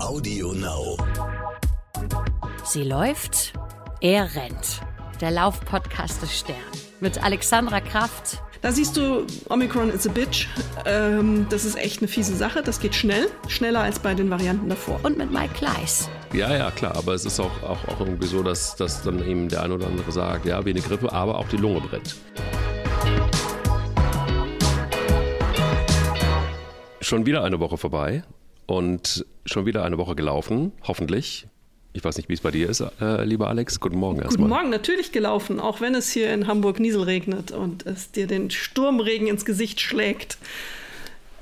Audio Now. Sie läuft, er rennt. Der Laufpodcast des Stern. Mit Alexandra Kraft. Da siehst du, Omicron is a bitch. Ähm, das ist echt eine fiese Sache. Das geht schnell. Schneller als bei den Varianten davor. Und mit Mike Kleiss. Ja, ja, klar, aber es ist auch, auch, auch irgendwie so, dass, dass dann eben der eine oder andere sagt, ja, wie eine Grippe, aber auch die Lunge brennt. Schon wieder eine Woche vorbei und schon wieder eine Woche gelaufen, hoffentlich. Ich weiß nicht, wie es bei dir ist, äh, lieber Alex. Guten Morgen erstmal. Guten Morgen, natürlich gelaufen, auch wenn es hier in Hamburg Niesel regnet und es dir den Sturmregen ins Gesicht schlägt.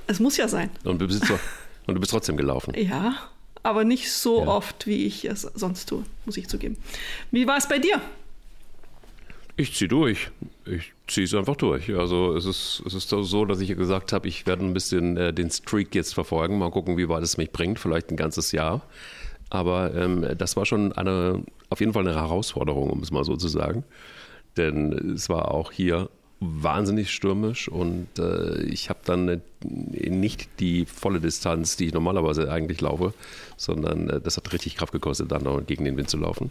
Es muss ja sein. Und du bist, und du bist trotzdem gelaufen. Ja, aber nicht so ja. oft, wie ich es sonst tue, muss ich zugeben. Wie war es bei dir? Ich ziehe durch. Ich ziehe es einfach durch. Also es ist, es ist so, dass ich gesagt habe, ich werde ein bisschen äh, den Streak jetzt verfolgen, mal gucken, wie weit es mich bringt, vielleicht ein ganzes Jahr. Aber ähm, das war schon eine, auf jeden Fall eine Herausforderung, um es mal so zu sagen. Denn es war auch hier wahnsinnig stürmisch und äh, ich habe dann nicht die volle Distanz, die ich normalerweise eigentlich laufe, sondern äh, das hat richtig Kraft gekostet, dann noch gegen den Wind zu laufen.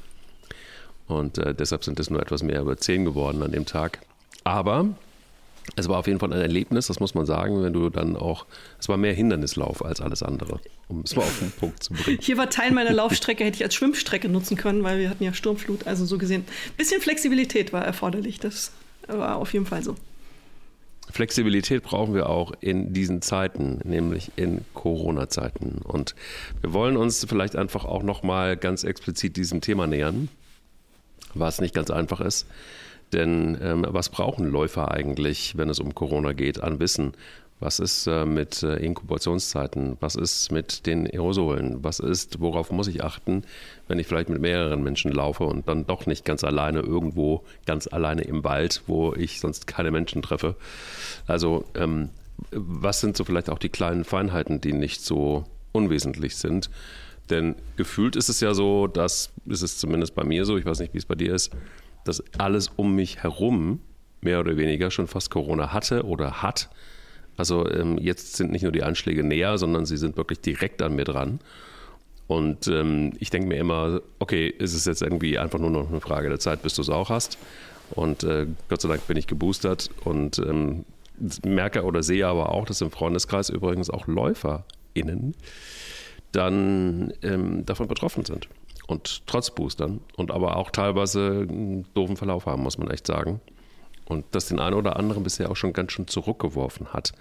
Und äh, deshalb sind es nur etwas mehr über zehn geworden an dem Tag. Aber es war auf jeden Fall ein Erlebnis, das muss man sagen, wenn du dann auch, es war mehr Hindernislauf als alles andere, um es mal auf den Punkt zu bringen. Hier war Teil meiner Laufstrecke, hätte ich als Schwimmstrecke nutzen können, weil wir hatten ja Sturmflut, also so gesehen. Ein bisschen Flexibilität war erforderlich, das war auf jeden Fall so. Flexibilität brauchen wir auch in diesen Zeiten, nämlich in Corona-Zeiten. Und wir wollen uns vielleicht einfach auch nochmal ganz explizit diesem Thema nähern was nicht ganz einfach ist. Denn ähm, was brauchen Läufer eigentlich, wenn es um Corona geht, an Wissen? Was ist äh, mit äh, Inkubationszeiten? Was ist mit den Aerosolen? Was ist, worauf muss ich achten, wenn ich vielleicht mit mehreren Menschen laufe und dann doch nicht ganz alleine irgendwo, ganz alleine im Wald, wo ich sonst keine Menschen treffe? Also, ähm, was sind so vielleicht auch die kleinen Feinheiten, die nicht so unwesentlich sind? Denn gefühlt ist es ja so, dass ist es zumindest bei mir so, ich weiß nicht, wie es bei dir ist, dass alles um mich herum mehr oder weniger schon fast Corona hatte oder hat. Also ähm, jetzt sind nicht nur die Anschläge näher, sondern sie sind wirklich direkt an mir dran. Und ähm, ich denke mir immer, okay, ist es jetzt irgendwie einfach nur noch eine Frage der Zeit, bis du es auch hast. Und äh, Gott sei Dank bin ich geboostert und ähm, merke oder sehe aber auch, dass im Freundeskreis übrigens auch LäuferInnen dann ähm, davon betroffen sind. Und trotz Boostern und aber auch teilweise einen doofen Verlauf haben, muss man echt sagen. Und das den einen oder anderen bisher auch schon ganz schön zurückgeworfen hat,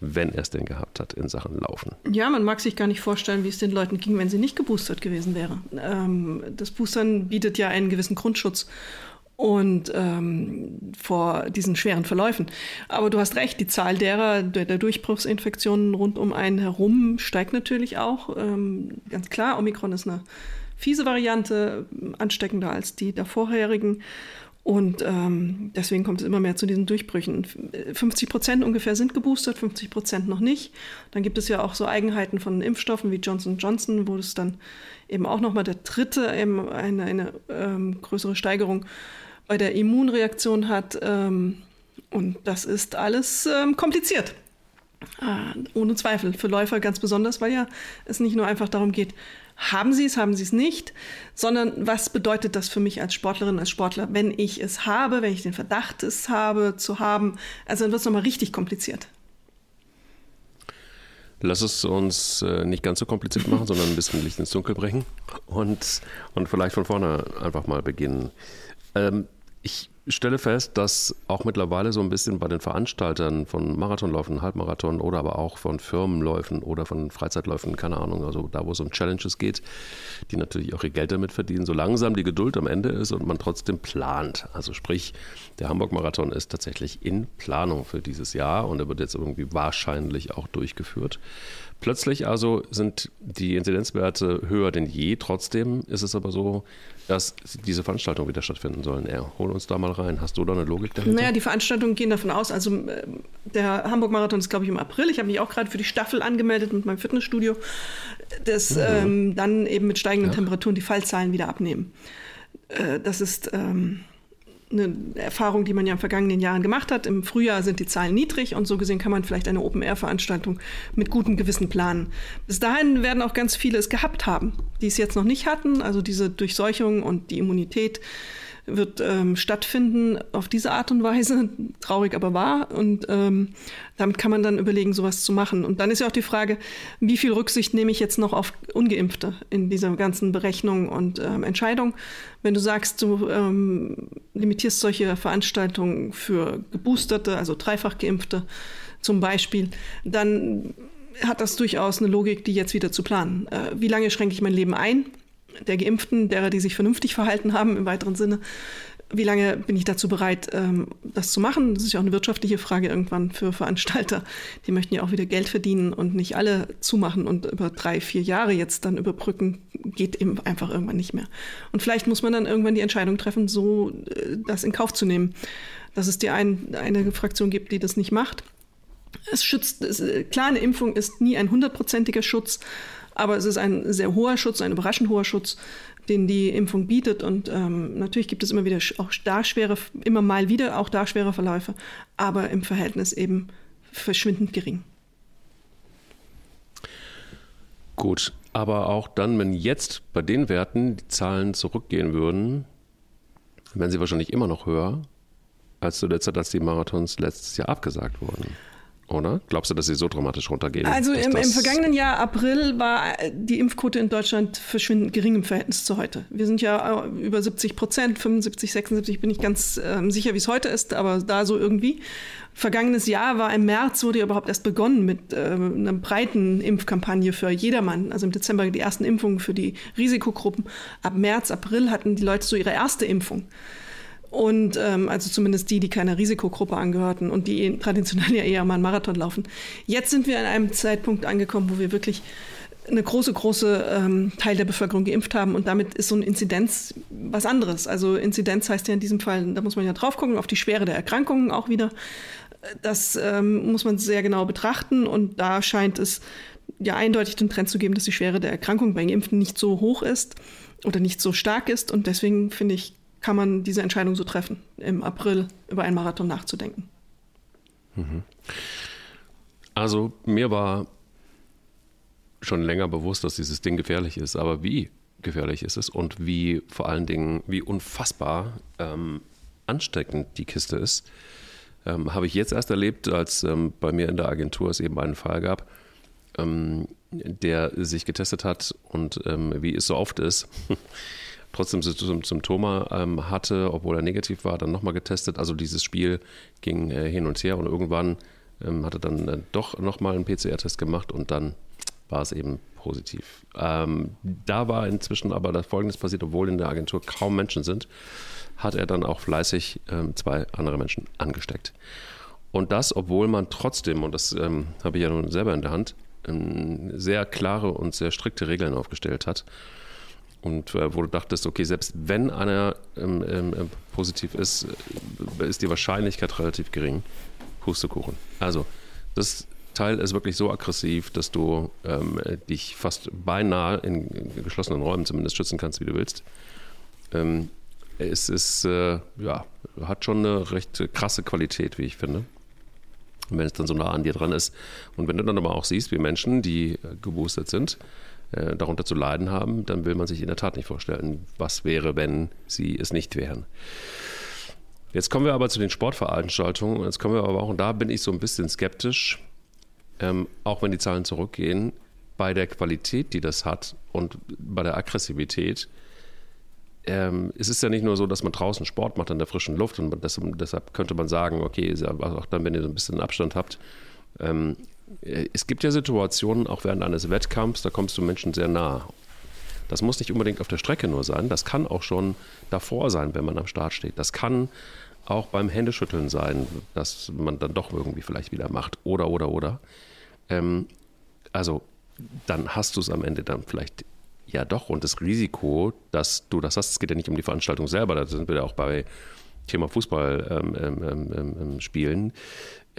wenn er es denn gehabt hat in Sachen Laufen. Ja, man mag sich gar nicht vorstellen, wie es den Leuten ging, wenn sie nicht geboostert gewesen wäre. Ähm, das Boostern bietet ja einen gewissen Grundschutz und ähm, vor diesen schweren Verläufen. Aber du hast recht, die Zahl derer, der, der Durchbruchsinfektionen rund um einen herum steigt natürlich auch. Ähm, ganz klar, Omikron ist eine fiese Variante, ansteckender als die der vorherigen. Und ähm, deswegen kommt es immer mehr zu diesen Durchbrüchen. 50 Prozent ungefähr sind geboostert, 50 Prozent noch nicht. Dann gibt es ja auch so Eigenheiten von Impfstoffen wie Johnson Johnson, wo es dann eben auch nochmal der dritte eben eine, eine ähm, größere Steigerung bei der Immunreaktion hat. Ähm, und das ist alles ähm, kompliziert. Ah, ohne Zweifel. Für Läufer ganz besonders, weil ja es nicht nur einfach darum geht, haben sie es, haben sie es nicht, sondern was bedeutet das für mich als Sportlerin, als Sportler, wenn ich es habe, wenn ich den Verdacht es habe, zu haben. Also dann wird es nochmal richtig kompliziert. Lass es uns äh, nicht ganz so kompliziert machen, sondern ein bisschen Licht ins Dunkel bringen und, und vielleicht von vorne einfach mal beginnen. Ähm, ich stelle fest, dass auch mittlerweile so ein bisschen bei den Veranstaltern von Marathonläufen, Halbmarathon oder aber auch von Firmenläufen oder von Freizeitläufen, keine Ahnung, also da, wo es um Challenges geht, die natürlich auch ihr Geld damit verdienen, so langsam die Geduld am Ende ist und man trotzdem plant. Also sprich, der Hamburg-Marathon ist tatsächlich in Planung für dieses Jahr und er wird jetzt irgendwie wahrscheinlich auch durchgeführt. Plötzlich also sind die Inzidenzwerte höher denn je. Trotzdem ist es aber so, dass diese Veranstaltungen wieder stattfinden sollen. Er, hol uns da mal rein. Hast du da eine Logik dahinter? Naja, die Veranstaltungen gehen davon aus. Also äh, der Hamburg-Marathon ist, glaube ich, im April. Ich habe mich auch gerade für die Staffel angemeldet mit meinem Fitnessstudio, dass mhm. ähm, dann eben mit steigenden ja. Temperaturen die Fallzahlen wieder abnehmen. Äh, das ist... Ähm, eine Erfahrung, die man ja in vergangenen Jahren gemacht hat. Im Frühjahr sind die Zahlen niedrig und so gesehen kann man vielleicht eine Open-Air-Veranstaltung mit gutem Gewissen planen. Bis dahin werden auch ganz viele es gehabt haben, die es jetzt noch nicht hatten. Also diese Durchseuchung und die Immunität wird ähm, stattfinden auf diese Art und Weise, traurig aber wahr. Und ähm, damit kann man dann überlegen, sowas zu machen. Und dann ist ja auch die Frage, wie viel Rücksicht nehme ich jetzt noch auf Ungeimpfte in dieser ganzen Berechnung und ähm, Entscheidung. Wenn du sagst, du ähm, limitierst solche Veranstaltungen für Geboosterte, also dreifach Geimpfte zum Beispiel, dann hat das durchaus eine Logik, die jetzt wieder zu planen. Äh, wie lange schränke ich mein Leben ein? Der Geimpften, derer, die sich vernünftig verhalten haben im weiteren Sinne. Wie lange bin ich dazu bereit, ähm, das zu machen? Das ist ja auch eine wirtschaftliche Frage irgendwann für Veranstalter. Die möchten ja auch wieder Geld verdienen und nicht alle zumachen und über drei, vier Jahre jetzt dann überbrücken, geht eben einfach irgendwann nicht mehr. Und vielleicht muss man dann irgendwann die Entscheidung treffen, so äh, das in Kauf zu nehmen. Dass es die ein, eine Fraktion gibt, die das nicht macht. Es schützt, es, äh, klar, eine Impfung ist nie ein hundertprozentiger Schutz, aber es ist ein sehr hoher Schutz, ein überraschend hoher Schutz, den die Impfung bietet. Und ähm, natürlich gibt es immer wieder auch da schwere, immer mal wieder auch da schwere Verläufe, aber im Verhältnis eben verschwindend gering. Gut, aber auch dann, wenn jetzt bei den Werten die Zahlen zurückgehen würden, wären sie wahrscheinlich immer noch höher als zu der Zeit, als die Marathons letztes Jahr abgesagt wurden oder? Glaubst du, dass sie so dramatisch runtergehen? Also im, im, vergangenen Jahr, April, war die Impfquote in Deutschland verschwindend gering im Verhältnis zu heute. Wir sind ja äh, über 70 Prozent, 75, 76, bin ich ganz ähm, sicher, wie es heute ist, aber da so irgendwie. Vergangenes Jahr war im März, wurde ja überhaupt erst begonnen mit äh, einer breiten Impfkampagne für jedermann. Also im Dezember die ersten Impfungen für die Risikogruppen. Ab März, April hatten die Leute so ihre erste Impfung. Und ähm, also zumindest die, die keiner Risikogruppe angehörten und die traditionell ja eher mal einen Marathon laufen. Jetzt sind wir an einem Zeitpunkt angekommen, wo wir wirklich eine große, große ähm, Teil der Bevölkerung geimpft haben und damit ist so eine Inzidenz was anderes. Also Inzidenz heißt ja in diesem Fall, da muss man ja drauf gucken, auf die Schwere der Erkrankungen auch wieder. Das ähm, muss man sehr genau betrachten und da scheint es ja eindeutig den Trend zu geben, dass die Schwere der Erkrankung bei Geimpften nicht so hoch ist oder nicht so stark ist und deswegen finde ich, kann man diese Entscheidung so treffen, im April über einen Marathon nachzudenken. Mhm. Also mir war schon länger bewusst, dass dieses Ding gefährlich ist, aber wie gefährlich ist es und wie vor allen Dingen, wie unfassbar ähm, ansteckend die Kiste ist, ähm, habe ich jetzt erst erlebt, als ähm, bei mir in der Agentur es eben einen Fall gab, ähm, der sich getestet hat und ähm, wie es so oft ist, trotzdem Symptome ähm, hatte, obwohl er negativ war, dann nochmal getestet. Also dieses Spiel ging äh, hin und her und irgendwann ähm, hat er dann äh, doch nochmal einen PCR-Test gemacht und dann war es eben positiv. Ähm, da war inzwischen aber das Folgendes passiert, obwohl in der Agentur kaum Menschen sind, hat er dann auch fleißig ähm, zwei andere Menschen angesteckt. Und das, obwohl man trotzdem, und das ähm, habe ich ja nun selber in der Hand, ähm, sehr klare und sehr strikte Regeln aufgestellt hat und äh, wo du dachtest, okay, selbst wenn einer ähm, ähm, positiv ist, äh, ist die Wahrscheinlichkeit relativ gering. Pustekuchen. Also, das Teil ist wirklich so aggressiv, dass du ähm, dich fast beinahe in, geschlossenen Räumen zumindest schützen kannst, wie du willst. Ähm, es ist, äh, ja, hat schon eine recht krasse Qualität, wie ich finde. wenn es dann so nah an dir dran ist. Und wenn du dann aber auch siehst, wie Menschen, die geboostert sind, äh, darunter zu leiden haben, dann will man sich in der Tat nicht vorstellen, was wäre, wenn sie es nicht wären. Jetzt kommen wir aber zu den Sportveranstaltungen. Jetzt kommen wir aber auch, und da bin ich so ein bisschen skeptisch, ähm, auch wenn die Zahlen zurückgehen, bei der Qualität, die das hat und bei der Aggressivität. Ähm, es ist ja nicht nur so, dass man draußen Sport macht in der frischen Luft und das, deshalb könnte man sagen, okay, auch dann, wenn ihr so ein bisschen Abstand habt, ähm, äh, es gibt ja Situationen, auch während eines Wettkampfs, da kommst du Menschen sehr nah. Das muss nicht unbedingt auf der Strecke nur sein, das kann auch schon davor sein, wenn man am Start steht. Das kann auch beim Händeschütteln sein, dass man dann doch irgendwie vielleicht wieder macht. Oder, oder, oder. Ähm, also dann hast du es am Ende dann vielleicht ja doch. Und das Risiko, dass du das hast, es geht ja nicht um die Veranstaltung selber, da sind wir ja auch bei Thema Fußball ähm, ähm, ähm, ähm spielen.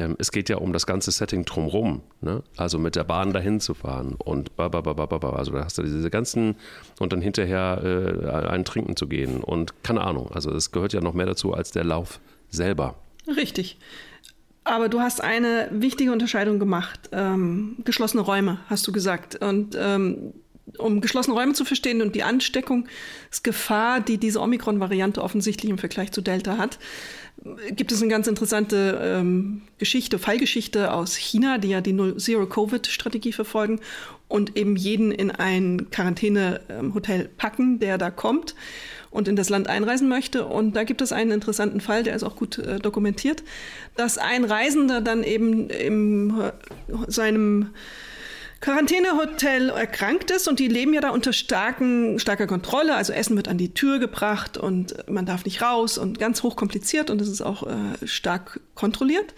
Ähm, es geht ja um das ganze Setting drumherum. Ne? Also mit der Bahn dahin zu fahren und bababababa. Also da hast du diese ganzen und dann hinterher äh, einen trinken zu gehen und keine Ahnung. Also es gehört ja noch mehr dazu als der Lauf selber. Richtig. Aber du hast eine wichtige Unterscheidung gemacht. Ähm, geschlossene Räume, hast du gesagt. Und ähm, um geschlossene Räume zu verstehen und die Ansteckungsgefahr, die diese Omikron-Variante offensichtlich im Vergleich zu Delta hat, gibt es eine ganz interessante ähm, Geschichte, Fallgeschichte aus China, die ja die Zero-Covid-Strategie verfolgen und eben jeden in ein Quarantäne-Hotel packen, der da kommt und in das Land einreisen möchte. Und da gibt es einen interessanten Fall, der ist auch gut äh, dokumentiert, dass ein Reisender dann eben in äh, seinem Quarantänehotel erkrankt ist und die leben ja da unter starken, starker Kontrolle. Also Essen wird an die Tür gebracht und man darf nicht raus und ganz hoch kompliziert und es ist auch äh, stark kontrolliert.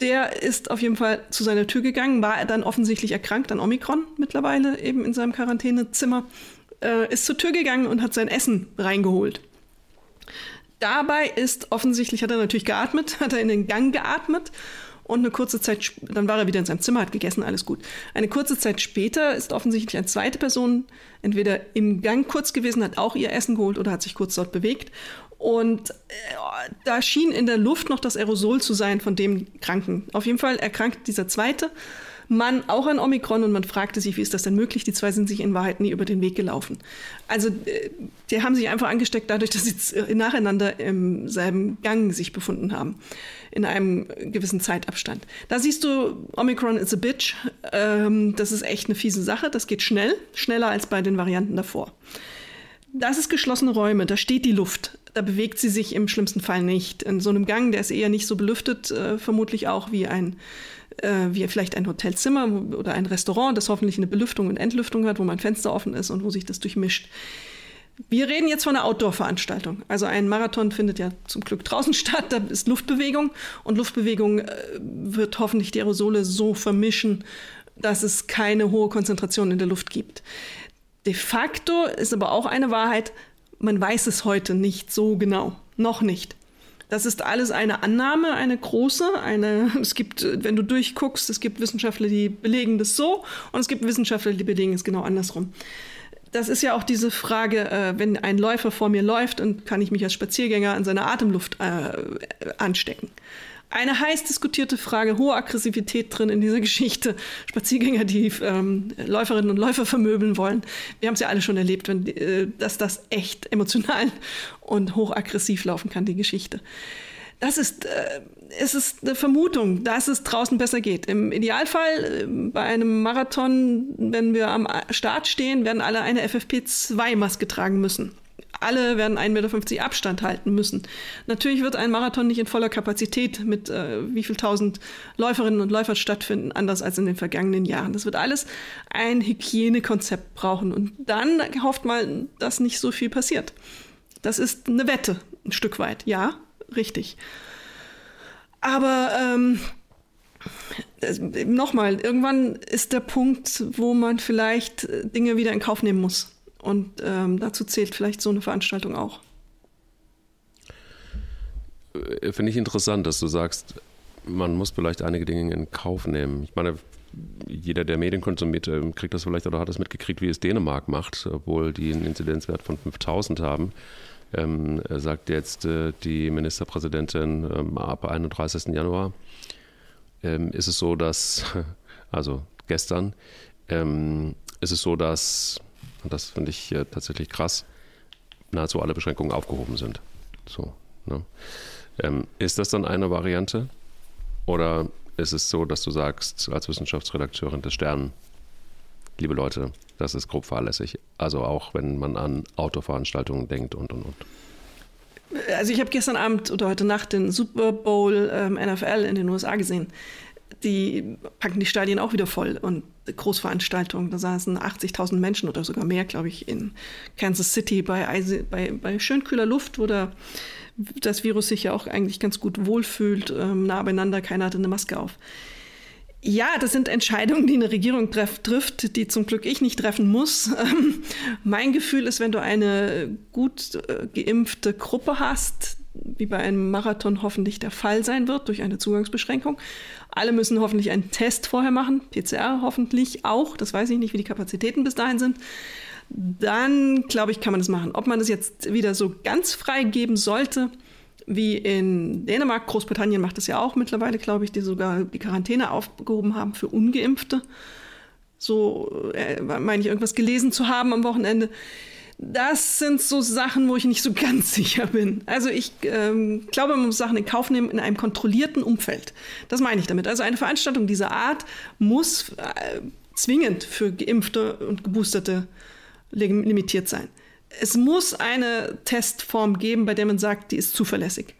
Der ist auf jeden Fall zu seiner Tür gegangen, war dann offensichtlich erkrankt an Omikron mittlerweile eben in seinem Quarantänezimmer, äh, ist zur Tür gegangen und hat sein Essen reingeholt. Dabei ist offensichtlich, hat er natürlich geatmet, hat er in den Gang geatmet und eine kurze Zeit, dann war er wieder in seinem Zimmer, hat gegessen, alles gut. Eine kurze Zeit später ist offensichtlich eine zweite Person entweder im Gang kurz gewesen, hat auch ihr Essen geholt oder hat sich kurz dort bewegt. Und äh, da schien in der Luft noch das Aerosol zu sein von dem Kranken. Auf jeden Fall erkrankt dieser zweite Mann auch an Omikron und man fragte sich, wie ist das denn möglich? Die zwei sind sich in Wahrheit nie über den Weg gelaufen. Also äh, die haben sich einfach angesteckt dadurch, dass sie nacheinander im selben Gang sich befunden haben, in einem gewissen Zeitabstand. Da siehst du, Omikron is a bitch. Ähm, das ist echt eine fiese Sache. Das geht schnell, schneller als bei den Varianten davor. Das ist geschlossene Räume, da steht die Luft. Da bewegt sie sich im schlimmsten Fall nicht. In so einem Gang, der ist eher nicht so belüftet, äh, vermutlich auch wie ein äh, wie vielleicht ein Hotelzimmer oder ein Restaurant, das hoffentlich eine Belüftung und Entlüftung hat, wo mein Fenster offen ist und wo sich das durchmischt. Wir reden jetzt von einer Outdoor-Veranstaltung. Also ein Marathon findet ja zum Glück draußen statt, da ist Luftbewegung und Luftbewegung äh, wird hoffentlich die Aerosole so vermischen, dass es keine hohe Konzentration in der Luft gibt. De facto ist aber auch eine Wahrheit, man weiß es heute nicht so genau. Noch nicht. Das ist alles eine Annahme, eine große. Eine, es gibt, wenn du durchguckst, es gibt Wissenschaftler, die belegen das so und es gibt Wissenschaftler, die belegen es genau andersrum. Das ist ja auch diese Frage, äh, wenn ein Läufer vor mir läuft und kann ich mich als Spaziergänger an seiner Atemluft äh, anstecken eine heiß diskutierte Frage, hohe Aggressivität drin in dieser Geschichte. Spaziergänger, die ähm, Läuferinnen und Läufer vermöbeln wollen. Wir haben es ja alle schon erlebt, wenn, äh, dass das echt emotional und hochaggressiv laufen kann, die Geschichte. Das ist, äh, es ist eine Vermutung, dass es draußen besser geht. Im Idealfall äh, bei einem Marathon, wenn wir am Start stehen, werden alle eine FFP2-Maske tragen müssen alle werden 1,50 Meter Abstand halten müssen. Natürlich wird ein Marathon nicht in voller Kapazität mit äh, wie viel tausend Läuferinnen und Läufern stattfinden, anders als in den vergangenen Jahren. Das wird alles ein Hygienekonzept brauchen. Und dann hofft man, dass nicht so viel passiert. Das ist eine Wette, ein Stück weit. Ja, richtig. Aber ähm, nochmal, irgendwann ist der Punkt, wo man vielleicht äh, Dinge wieder in Kauf nehmen muss. Und ähm, dazu zählt vielleicht so eine Veranstaltung auch. Äh, finde ich interessant, dass du sagst, man muss vielleicht einige Dinge in Kauf nehmen. Ich meine, jeder, der Medien konsumiert, ähm, kriegt das vielleicht oder hat das mitgekriegt, wie es Dänemark macht, obwohl die einen Inzidenzwert von 5000 haben. Ähm, sagt jetzt äh, die Ministerpräsidentin ähm, ab 31. Januar ähm, ist es so, dass, also gestern, ähm, ist es so, dass und das finde ich äh, tatsächlich krass, nahezu alle Beschränkungen aufgehoben sind. So, ne? ähm, ist das dann eine Variante? Oder ist es so, dass du sagst, als Wissenschaftsredakteurin des Stern, liebe Leute, das ist grob fahrlässig. Also auch wenn man an Autoveranstaltungen denkt und und und. Also ich habe gestern Abend oder heute Nacht den Super Bowl ähm, NFL in den USA gesehen die packen die Stadien auch wieder voll und Großveranstaltungen. Da saßen 80.000 Menschen oder sogar mehr, glaube ich, in Kansas City bei, Eise, bei, bei schön kühler Luft, wo da das Virus sich ja auch eigentlich ganz gut wohlfühlt, ähm, nah beieinander, keiner hatte eine Maske auf. Ja, das sind Entscheidungen, die eine Regierung trifft, die zum Glück ich nicht treffen muss. Ähm, mein Gefühl ist, wenn du eine gut äh, geimpfte Gruppe hast, wie bei einem Marathon hoffentlich der Fall sein wird durch eine Zugangsbeschränkung. Alle müssen hoffentlich einen Test vorher machen, PCR hoffentlich auch. Das weiß ich nicht, wie die Kapazitäten bis dahin sind. Dann, glaube ich, kann man das machen. Ob man das jetzt wieder so ganz frei geben sollte, wie in Dänemark, Großbritannien macht das ja auch mittlerweile, glaube ich, die sogar die Quarantäne aufgehoben haben für Ungeimpfte. So äh, meine ich, irgendwas gelesen zu haben am Wochenende. Das sind so Sachen, wo ich nicht so ganz sicher bin. Also ich ähm, glaube, man muss Sachen in Kauf nehmen in einem kontrollierten Umfeld. Das meine ich damit. Also eine Veranstaltung dieser Art muss äh, zwingend für Geimpfte und Geboosterte limitiert sein. Es muss eine Testform geben, bei der man sagt, die ist zuverlässig.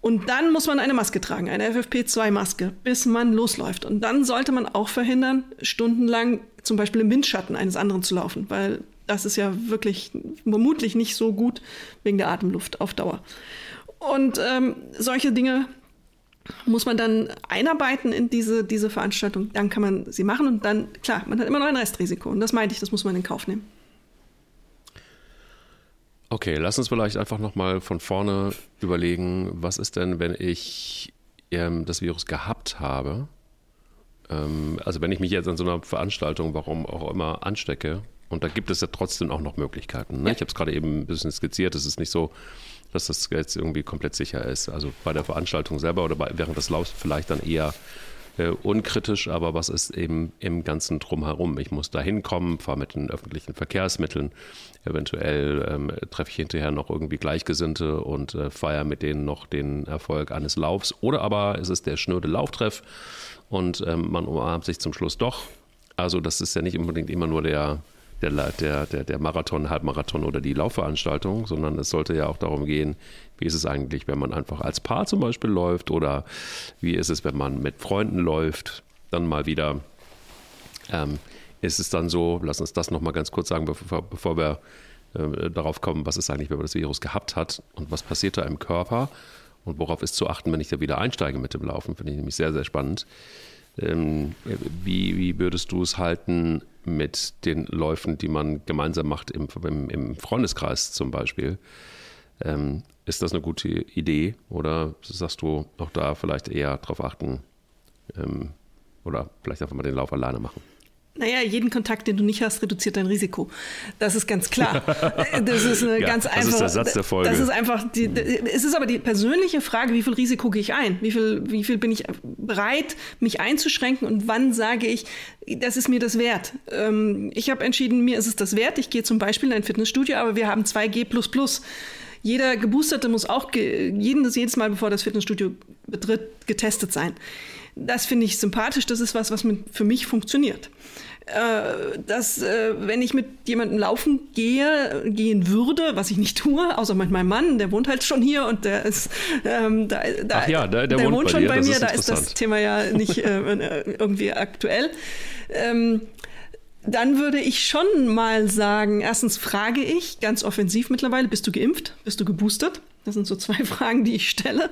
Und dann muss man eine Maske tragen, eine FFP2-Maske, bis man losläuft. Und dann sollte man auch verhindern, stundenlang zum Beispiel im Windschatten eines anderen zu laufen, weil das ist ja wirklich vermutlich nicht so gut wegen der Atemluft auf Dauer. Und ähm, solche Dinge muss man dann einarbeiten in diese, diese Veranstaltung. Dann kann man sie machen und dann, klar, man hat immer noch ein Restrisiko. Und das meinte ich, das muss man in Kauf nehmen. Okay, lass uns vielleicht einfach nochmal von vorne überlegen, was ist denn, wenn ich ähm, das Virus gehabt habe? Ähm, also wenn ich mich jetzt an so einer Veranstaltung, warum auch immer, anstecke, und da gibt es ja trotzdem auch noch Möglichkeiten. Ne? Ja. Ich habe es gerade eben ein bisschen skizziert, es ist nicht so, dass das jetzt irgendwie komplett sicher ist. Also bei der Veranstaltung selber oder bei, während des Laufs vielleicht dann eher äh, unkritisch, aber was ist eben im ganzen Drumherum? Ich muss da hinkommen, fahre mit den öffentlichen Verkehrsmitteln, eventuell ähm, treffe ich hinterher noch irgendwie Gleichgesinnte und äh, feiere mit denen noch den Erfolg eines Laufs. Oder aber es ist der schnöde Lauftreff und ähm, man umarmt sich zum Schluss doch. Also das ist ja nicht unbedingt immer nur der der, der, der, der Marathon, Halbmarathon oder die Laufveranstaltung, sondern es sollte ja auch darum gehen, wie ist es eigentlich, wenn man einfach als Paar zum Beispiel läuft oder wie ist es, wenn man mit Freunden läuft, dann mal wieder. Ähm, ist es dann so, lass uns das nochmal ganz kurz sagen, bevor, bevor wir äh, darauf kommen, was ist eigentlich, wenn man das Virus gehabt hat und was passiert da im Körper und worauf ist zu achten, wenn ich da wieder einsteige mit dem Laufen, finde ich nämlich sehr, sehr spannend. Ähm, wie, wie würdest du es halten mit den Läufen, die man gemeinsam macht im, im, im Freundeskreis zum Beispiel? Ähm, ist das eine gute Idee oder sagst du auch da vielleicht eher darauf achten ähm, oder vielleicht einfach mal den Lauf alleine machen? Naja, jeden Kontakt, den du nicht hast, reduziert dein Risiko. Das ist ganz klar. Das ist eine ja, ganz einfache. Das ist der Satz der Folge. Das ist einfach. Die, es ist aber die persönliche Frage, wie viel Risiko gehe ich ein? Wie viel, wie viel bin ich bereit, mich einzuschränken? Und wann sage ich, das ist mir das wert? Ähm, ich habe entschieden, mir ist es das wert. Ich gehe zum Beispiel in ein Fitnessstudio, aber wir haben 2G. Jeder Geboosterte muss auch jedes, jedes Mal, bevor das Fitnessstudio betritt, getestet sein. Das finde ich sympathisch. Das ist was, was für mich funktioniert. Äh, dass, äh, wenn ich mit jemandem laufen gehe, gehen würde, was ich nicht tue, außer mit meinem Mann, der wohnt halt schon hier und der ist, ähm, da, da, Ach ja, der, der, der wohnt, wohnt, schon bei, bei mir, da ist das Thema ja nicht äh, irgendwie aktuell. Ähm, dann würde ich schon mal sagen, erstens frage ich ganz offensiv mittlerweile, bist du geimpft? Bist du geboostert? Das sind so zwei Fragen, die ich stelle.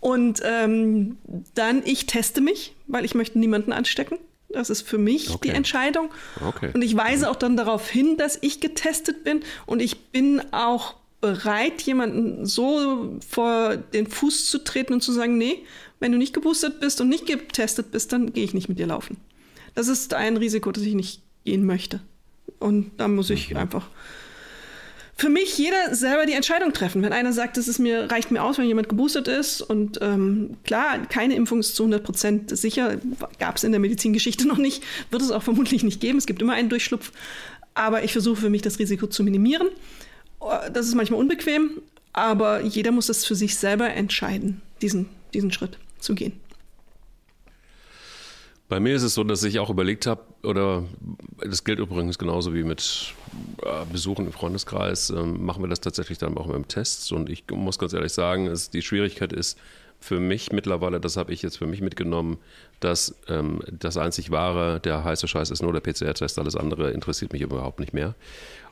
Und ähm, dann, ich teste mich, weil ich möchte niemanden anstecken. Das ist für mich okay. die Entscheidung. Okay. Und ich weise auch dann darauf hin, dass ich getestet bin. Und ich bin auch bereit, jemanden so vor den Fuß zu treten und zu sagen, nee, wenn du nicht geboostert bist und nicht getestet bist, dann gehe ich nicht mit dir laufen. Das ist ein Risiko, das ich nicht gehen möchte. Und da muss ich okay. einfach für mich jeder selber die Entscheidung treffen. Wenn einer sagt, es ist mir, reicht mir aus, wenn jemand geboostert ist und ähm, klar, keine Impfung ist zu 100 Prozent sicher, gab es in der Medizingeschichte noch nicht, wird es auch vermutlich nicht geben. Es gibt immer einen Durchschlupf. Aber ich versuche für mich das Risiko zu minimieren. Das ist manchmal unbequem, aber jeder muss es für sich selber entscheiden, diesen, diesen Schritt zu gehen. Bei mir ist es so, dass ich auch überlegt habe, oder das gilt übrigens genauso wie mit äh, Besuchen im Freundeskreis, äh, machen wir das tatsächlich dann auch mit dem Tests. Und ich muss ganz ehrlich sagen, es, die Schwierigkeit ist für mich mittlerweile, das habe ich jetzt für mich mitgenommen, dass ähm, das einzig wahre, der heiße Scheiß ist nur der PCR-Test, alles andere interessiert mich überhaupt nicht mehr.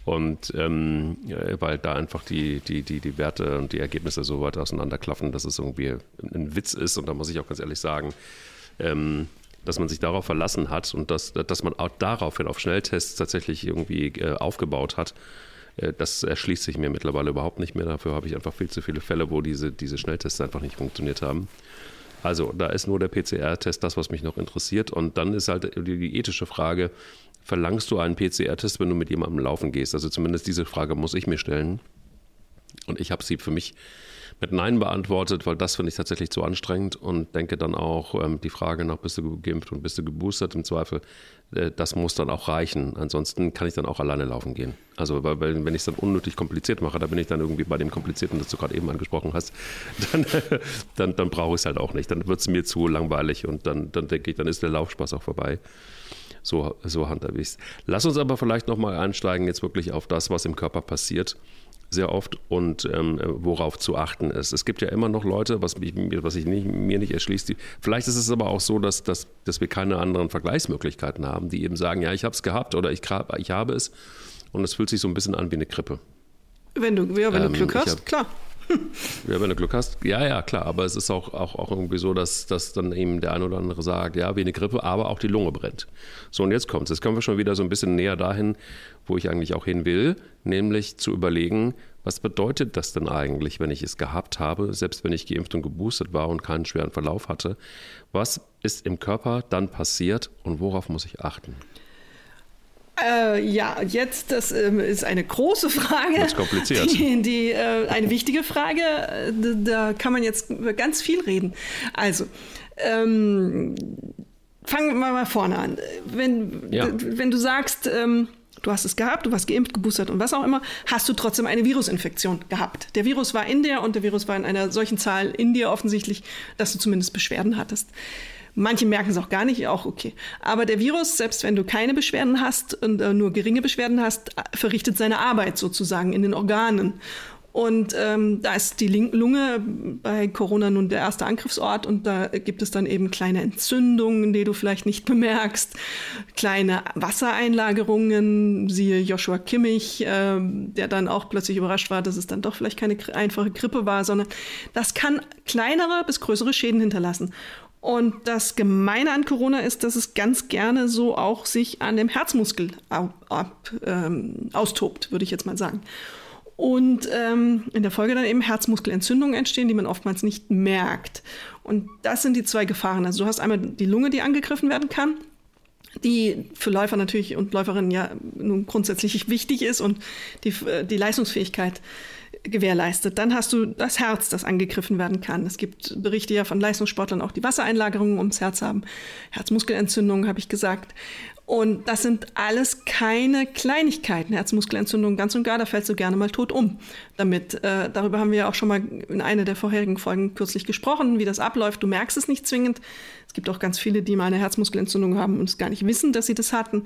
Und ähm, weil da einfach die, die, die, die Werte und die Ergebnisse so weit auseinanderklaffen, dass es irgendwie ein Witz ist. Und da muss ich auch ganz ehrlich sagen, ähm, dass man sich darauf verlassen hat und dass, dass man auch daraufhin auf Schnelltests tatsächlich irgendwie äh, aufgebaut hat, Äh, das erschließt sich mir mittlerweile überhaupt nicht mehr. Dafür habe ich einfach viel zu viele Fälle, wo diese, diese Schnelltests einfach nicht funktioniert haben. Also da ist nur der PCR-Test das, was mich noch interessiert. Und dann ist halt die, die ethische Frage, verlangst du einen PCR-Test, wenn du mit jemandem laufen gehst? Also zumindest diese Frage muss ich mir stellen. Und ich habe sie für mich mit Nein beantwortet, weil das finde ich tatsächlich zu anstrengend und denke dann auch, ähm, die Frage nach, bist du geimpft und bist du geboostert, im Zweifel, äh, das muss dann auch reichen. Ansonsten kann ich dann auch alleine laufen gehen. Also, weil, wenn ich es dann unnötig kompliziert mache, da bin ich dann irgendwie bei dem Komplizierten, das du gerade eben angesprochen hast, dann, dann, dann brauche ich es halt auch nicht. Dann wird es mir zu langweilig und dann, dann denke ich, dann ist der Laufspaß auch vorbei. So, so handhabe ich es. Lass uns aber vielleicht nochmal einsteigen, jetzt wirklich auf das, was im Körper passiert sehr oft und ähm, worauf zu achten ist. Es gibt ja immer noch Leute, was, mich, was ich nicht, mir nicht erschließt, die, vielleicht ist es aber auch so, dass, dass, dass wir keine anderen Vergleichsmöglichkeiten haben, die eben sagen, ja, ich habe es gehabt oder ich, ich habe es und es fühlt sich so ein bisschen an wie eine Grippe. Wenn du, ja, wenn du ähm, Glück hast, hab, klar. Ja, wenn du Glück hast, ja, ja, klar. Aber es ist auch, auch, auch irgendwie so, dass, dass dann eben der ein oder andere sagt, ja, wie eine Grippe, aber auch die Lunge brennt. So, und jetzt kommt es. Jetzt kommen wir schon wieder so ein bisschen näher dahin, wo ich eigentlich auch hin will, nämlich zu überlegen, was bedeutet das denn eigentlich, wenn ich es gehabt habe, selbst wenn ich geimpft und geboostet war und keinen schweren Verlauf hatte? Was ist im Körper dann passiert und worauf muss ich achten? Äh, ja, jetzt, das ähm, ist eine große Frage. Das ist kompliziert. Die, die äh, eine wichtige Frage, da kann man jetzt über ganz viel reden. Also, ähm, fangen wir mal vorne an. Wenn, ja. wenn du sagst, ähm, du hast es gehabt, du warst geimpft, geboostert und was auch immer, hast du trotzdem eine Virusinfektion gehabt. Der Virus war in dir und der Virus war in einer solchen Zahl in dir offensichtlich, dass du zumindest Beschwerden hattest. Manche merken es auch gar nicht, auch okay. Aber der Virus, selbst wenn du keine Beschwerden hast und äh, nur geringe Beschwerden hast, verrichtet seine Arbeit sozusagen in den Organen. Und ähm, da ist die Lunge bei Corona nun der erste Angriffsort und da gibt es dann eben kleine Entzündungen, die du vielleicht nicht bemerkst, kleine Wassereinlagerungen, siehe Joshua Kimmich, äh, der dann auch plötzlich überrascht war, dass es dann doch vielleicht keine einfache Grippe war, sondern das kann kleinere bis größere Schäden hinterlassen. Und das Gemeine an Corona ist, dass es ganz gerne so auch sich an dem Herzmuskel ab, ab, ähm, austobt, würde ich jetzt mal sagen. Und ähm, in der Folge dann eben Herzmuskelentzündungen entstehen, die man oftmals nicht merkt. Und das sind die zwei Gefahren. Also du hast einmal die Lunge, die angegriffen werden kann, die für Läufer natürlich und Läuferinnen ja nun grundsätzlich wichtig ist und die, die Leistungsfähigkeit gewährleistet. Dann hast du das Herz, das angegriffen werden kann. Es gibt Berichte ja von Leistungssportlern auch, die Wassereinlagerungen ums Herz haben. Herzmuskelentzündungen, habe ich gesagt. Und das sind alles keine Kleinigkeiten. Herzmuskelentzündung ganz und gar, da fällst du gerne mal tot um. Damit, äh, darüber haben wir ja auch schon mal in einer der vorherigen Folgen kürzlich gesprochen, wie das abläuft. Du merkst es nicht zwingend. Gibt auch ganz viele, die mal eine Herzmuskelentzündung haben und es gar nicht wissen, dass sie das hatten.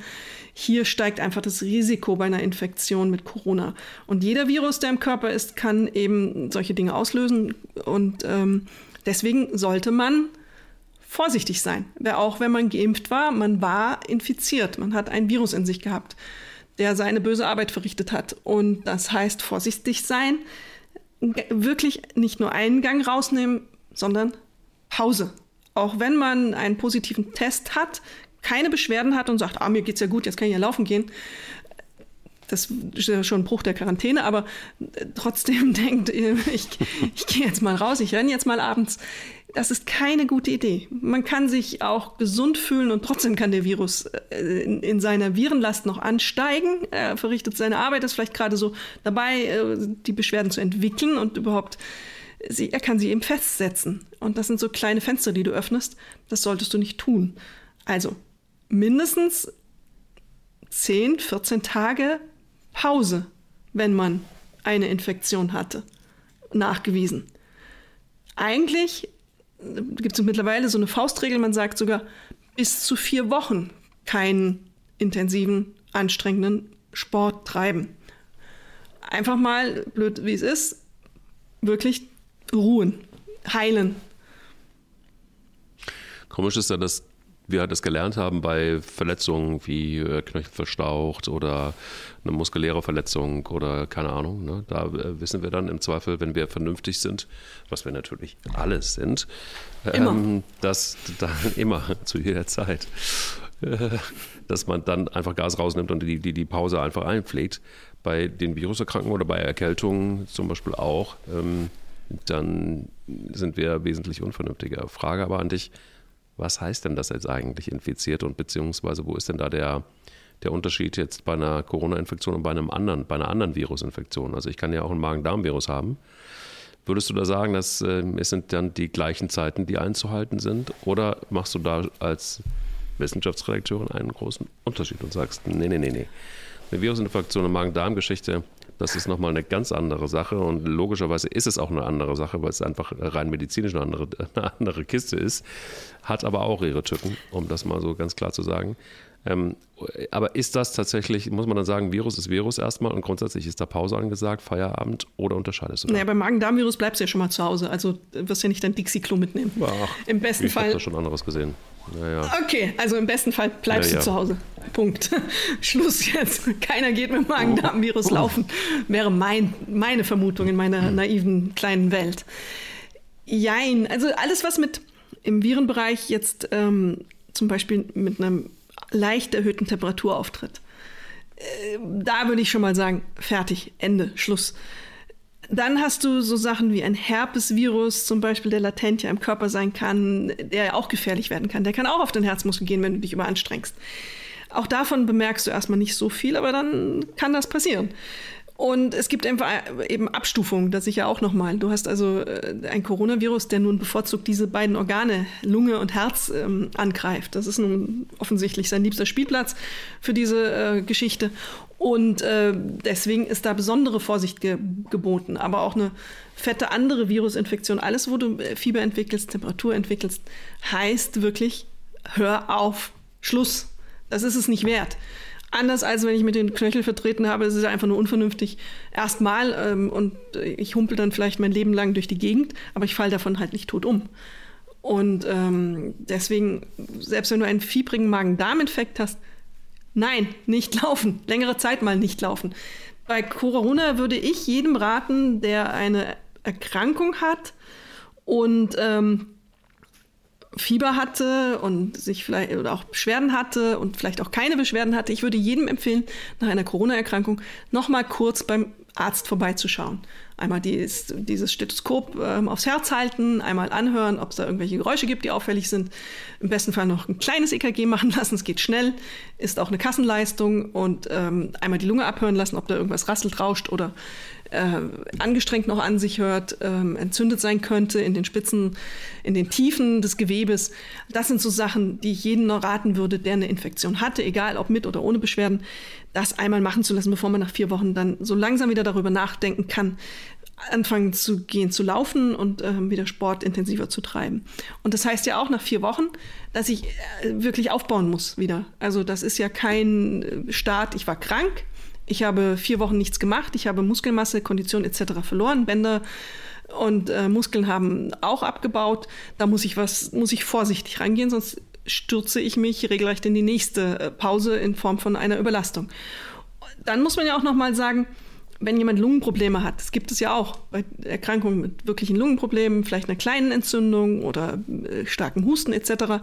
Hier steigt einfach das Risiko bei einer Infektion mit Corona. Und jeder Virus, der im Körper ist, kann eben solche Dinge auslösen. Und ähm, deswegen sollte man vorsichtig sein. Auch wenn man geimpft war, man war infiziert, man hat ein Virus in sich gehabt, der seine böse Arbeit verrichtet hat. Und das heißt vorsichtig sein, wirklich nicht nur einen Gang rausnehmen, sondern Pause. Auch wenn man einen positiven Test hat, keine Beschwerden hat und sagt, ah, mir geht's ja gut, jetzt kann ich ja laufen gehen. Das ist ja schon ein Bruch der Quarantäne, aber trotzdem denkt, ich, ich gehe jetzt mal raus, ich renne jetzt mal abends das ist keine gute Idee. Man kann sich auch gesund fühlen und trotzdem kann der Virus äh, in, in seiner Virenlast noch ansteigen. Er verrichtet seine Arbeit, ist vielleicht gerade so dabei, äh, die Beschwerden zu entwickeln und überhaupt, sie, er kann sie eben festsetzen. Und das sind so kleine Fenster, die du öffnest. Das solltest du nicht tun. Also mindestens 10, 14 Tage Pause, wenn man eine Infektion hatte. Nachgewiesen. Eigentlich gibt es mittlerweile so eine Faustregel, man sagt sogar bis zu vier Wochen keinen intensiven, anstrengenden Sport treiben. Einfach mal, blöd wie es ist, wirklich ruhen, heilen. Komisch ist ja, dass wir das gelernt haben bei Verletzungen wie äh, Knöchel verstaucht oder eine muskuläre Verletzung oder keine Ahnung. Ne? Da äh, wissen wir dann im Zweifel, wenn wir vernünftig sind, was wir natürlich alles sind. Ähm, dass dann immer zu jeder Zeit dass man dann einfach Gas rausnimmt und die, die, die Pause einfach einpflegt. Bei den Viruserkranken oder bei Erkältungen zum Beispiel auch, ähm, dann sind wir wesentlich unvernünftiger. Frage aber an dich, was heißt denn das jetzt eigentlich infiziert und beziehungsweise wo ist denn da der, der Unterschied jetzt bei einer Corona-Infektion und bei einem anderen, bei einer anderen Virusinfektion? Also ich kann ja auch ein Magen-Darm-Virus haben. Würdest du da sagen, dass äh, es sind dann die gleichen Zeiten, die einzuhalten sind? Oder machst du da als Wissenschaftsredakteurin einen großen Unterschied und sagst, nee, nee, nee, nee. Eine Virusinfektion und Magen-Darm-Geschichte, das ist nochmal eine ganz andere Sache und logischerweise ist es auch eine andere Sache, weil es einfach rein medizinisch eine andere, eine andere Kiste ist, hat aber auch ihre Tücken, um das mal so ganz klar zu sagen. Ähm, aber ist das tatsächlich, muss man dann sagen, Virus ist Virus erstmal und grundsätzlich ist da Pause angesagt, Feierabend oder unterscheidest du das? Naja, beim Magen-Darm-Virus bleibst du ja schon mal zu Hause. Also wirst ja nicht dein Dixie-Klo mitnehmen. Ach, Im besten ich Fall. Ich habe da schon anderes gesehen. Ja, Okay, also im besten Fall bleibst ja, du zu Hause. Punkt. Schluss jetzt. Keiner geht mit Magen-Darm-Virus oh. laufen. Wäre mein, meine Vermutung in meiner hm. naiven kleinen Welt. Jein, also alles, was mit im Virenbereich jetzt ähm, zum Beispiel mit einem leicht erhöhten Temperatur auftritt. Äh, da würde ich schon mal sagen, fertig, Ende, Schluss. Dann hast du so Sachen wie ein Herpesvirus, zum Beispiel, der latent ja im Körper sein kann, der ja auch gefährlich werden kann. Der kann auch auf den Herzmuskel gehen, wenn du dich überanstrengst. Auch davon bemerkst du erstmal nicht so viel, aber dann kann das passieren. Und es gibt einfach eben Abstufungen, das sicher auch nochmal. Du hast also äh, ein Coronavirus, der nun bevorzugt diese beiden Organe, Lunge und Herz, ähm, angreift. Das ist nun offensichtlich sein liebster Spielplatz für diese äh, Geschichte. Und äh, deswegen ist da besondere Vorsicht ge geboten. Aber auch eine fette andere Virusinfektion, alles, wo du äh, Fieber entwickelst, Temperatur entwickelst, heißt wirklich, hör auf, Schluss. Das ist es nicht wert. Anders als wenn ich mit den Knöchel vertreten habe, ist es einfach nur unvernünftig. Erstmal ähm, und ich humpel dann vielleicht mein Leben lang durch die Gegend, aber ich falle davon halt nicht tot um. Und ähm, deswegen, selbst wenn du einen fiebrigen Magen-Darm-Infekt hast, nein, nicht laufen. Längere Zeit mal nicht laufen. Bei Corona würde ich jedem raten, der eine Erkrankung hat und ähm, Fieber hatte und sich vielleicht oder auch Beschwerden hatte und vielleicht auch keine Beschwerden hatte, ich würde jedem empfehlen, nach einer Corona-Erkrankung nochmal kurz beim Arzt vorbeizuschauen. Einmal dieses, dieses Stethoskop ähm, aufs Herz halten, einmal anhören, ob es da irgendwelche Geräusche gibt, die auffällig sind. Im besten Fall noch ein kleines EKG machen lassen, es geht schnell, ist auch eine Kassenleistung und ähm, einmal die Lunge abhören lassen, ob da irgendwas rasselt, rauscht oder äh, angestrengt noch an sich hört, ähm, entzündet sein könnte in den Spitzen, in den Tiefen des Gewebes. Das sind so Sachen, die ich jedem noch raten würde, der eine Infektion hatte, egal ob mit oder ohne Beschwerden, das einmal machen zu lassen, bevor man nach vier Wochen dann so langsam wieder darüber nachdenken kann, anfangen zu gehen, zu laufen und äh, wieder Sport intensiver zu treiben. Und das heißt ja auch nach vier Wochen, dass ich äh, wirklich aufbauen muss wieder. Also das ist ja kein äh, Start, ich war krank, ich habe vier Wochen nichts gemacht. Ich habe Muskelmasse, Kondition etc. verloren. Bänder und äh, Muskeln haben auch abgebaut. Da muss ich was, muss ich vorsichtig rangehen, sonst stürze ich mich regelrecht in die nächste äh, Pause in Form von einer Überlastung. Dann muss man ja auch noch mal sagen, wenn jemand Lungenprobleme hat, das gibt es ja auch bei Erkrankungen mit wirklichen Lungenproblemen, vielleicht einer kleinen Entzündung oder äh, starkem Husten etc.,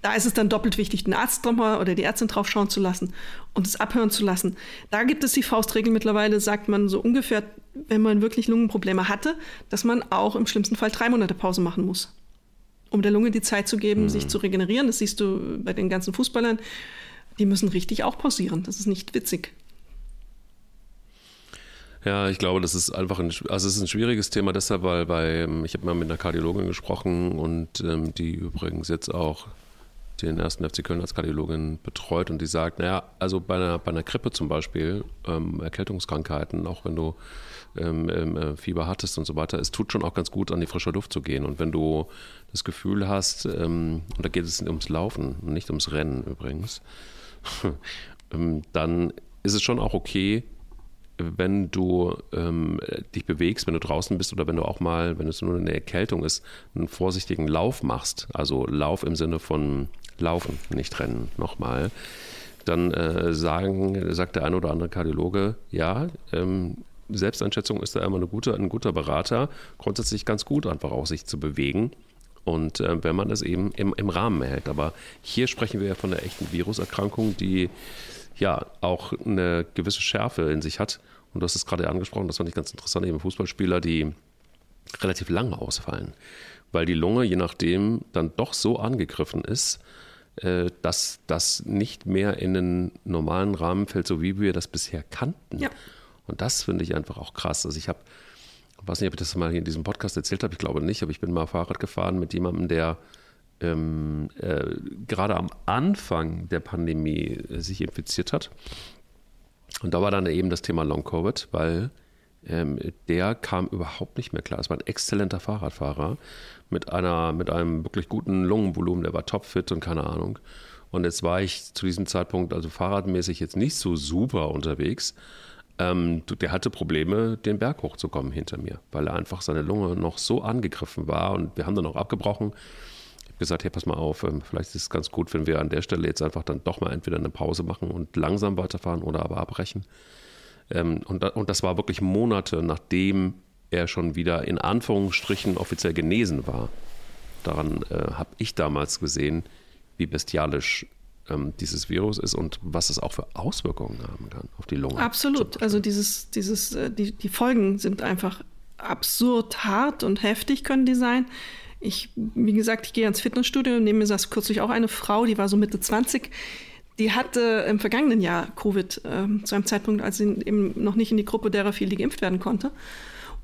da ist es dann doppelt wichtig, den Arzt drüber oder die Ärztin drauf schauen zu lassen und es abhören zu lassen. Da gibt es die Faustregel mittlerweile, sagt man so ungefähr, wenn man wirklich Lungenprobleme hatte, dass man auch im schlimmsten Fall drei Monate Pause machen muss, um der Lunge die Zeit zu geben, mhm. sich zu regenerieren. Das siehst du bei den ganzen Fußballern. Die müssen richtig auch pausieren. Das ist nicht witzig. Ja, ich glaube, das ist einfach ein, also es ist ein schwieriges Thema deshalb, weil bei, ähm, ich habe mal mit einer Kardiologin gesprochen und ähm, die übrigens jetzt auch den ersten FC Köln als Kardiologin betreut und die sagt, naja, also bei einer, bei einer Grippe zum Beispiel, ähm, Erkältungskrankheiten, auch wenn du ähm, ähm, äh, Fieber hattest und so weiter, es tut schon auch ganz gut, an die frische Luft zu gehen. Und wenn du das Gefühl hast, ähm, und da geht es ums Laufen nicht ums Rennen übrigens, dann ist es schon auch okay, wenn du ähm, dich bewegst, wenn du draußen bist oder wenn du auch mal, wenn es nur eine Erkältung ist, einen vorsichtigen Lauf machst, also Lauf im Sinne von Laufen, nicht Rennen, nochmal, dann äh, sagen, sagt der ein oder andere Kardiologe, ja, ähm, Selbsteinschätzung ist da immer eine gute, ein guter Berater, grundsätzlich ganz gut, einfach auch sich zu bewegen Und äh, wenn man das eben im, im Rahmen hält. Aber hier sprechen wir ja von einer echten Viruserkrankung, die ja auch eine gewisse Schärfe in sich hat. Und du hast es gerade angesprochen, das fand ich ganz interessant, eben Fußballspieler, die relativ lange ausfallen, weil die Lunge, je nachdem, dann doch so angegriffen ist, äh, dass das nicht mehr in den normalen Rahmen fällt, so wie wir das bisher kannten. Ja. Und das finde ich einfach auch krass. Also ich habe, ich weiß nicht, ob ich das mal hier in diesem Podcast erzählt habe, ich glaube nicht, aber ich bin mal Fahrrad gefahren mit jemandem, der ähm, äh, gerade am Anfang der Pandemie äh, sich infiziert hat. Und da war dann eben das Thema Long Covid, weil ähm, der kam überhaupt nicht mehr klar. Es war ein exzellenter Fahrradfahrer mit, einer, mit einem wirklich guten Lungenvolumen, der war topfit und keine Ahnung. Und jetzt war ich zu diesem Zeitpunkt also fahrradmäßig jetzt nicht so super unterwegs. Ähm, der hatte Probleme, den Berg hochzukommen hinter mir, weil er einfach seine Lunge noch so angegriffen war und wir haben dann auch abgebrochen. Gesagt, hey, pass mal auf, ähm, vielleicht ist es ganz gut, wenn wir an der Stelle jetzt einfach dann doch mal entweder eine Pause machen und langsam weiterfahren oder aber abbrechen. Ähm, und, und das war wirklich Monate, nachdem er schon wieder in Anführungsstrichen offiziell genesen war. Daran äh, habe ich damals gesehen, wie bestialisch ähm, dieses Virus ist und was es auch für Auswirkungen haben kann auf die Lunge. Absolut. Also dieses, dieses, äh, die, die Folgen sind einfach absurd hart und heftig können die sein. Ich, wie gesagt, ich gehe ans Fitnessstudio. Neben mir saß kürzlich auch eine Frau, die war so Mitte 20. Die hatte im vergangenen Jahr Covid, äh, zu einem Zeitpunkt, als sie eben noch nicht in die Gruppe derer fiel, die geimpft werden konnte.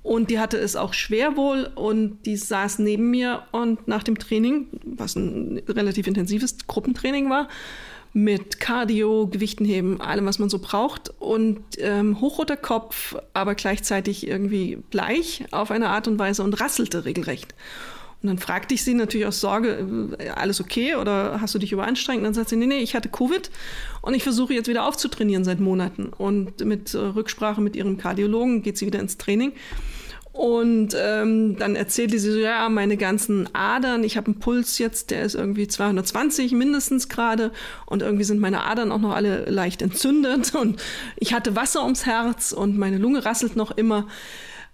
Und die hatte es auch schwer wohl und die saß neben mir und nach dem Training, was ein relativ intensives Gruppentraining war, mit Cardio, Gewichtenheben, allem, was man so braucht und ähm, hochroter Kopf, aber gleichzeitig irgendwie bleich auf eine Art und Weise und rasselte regelrecht. Und dann fragte ich sie natürlich aus Sorge, äh, alles okay oder hast du dich überanstrengt? Und dann sagt sie, nee, nee, ich hatte Covid und ich versuche jetzt wieder aufzutrainieren seit Monaten. Und mit äh, Rücksprache mit ihrem Kardiologen geht sie wieder ins Training. Und ähm, dann erzählte sie so, ja, meine ganzen Adern, ich habe einen Puls jetzt, der ist irgendwie 220 mindestens gerade und irgendwie sind meine Adern auch noch alle leicht entzündet und ich hatte Wasser ums Herz und meine Lunge rasselt noch immer.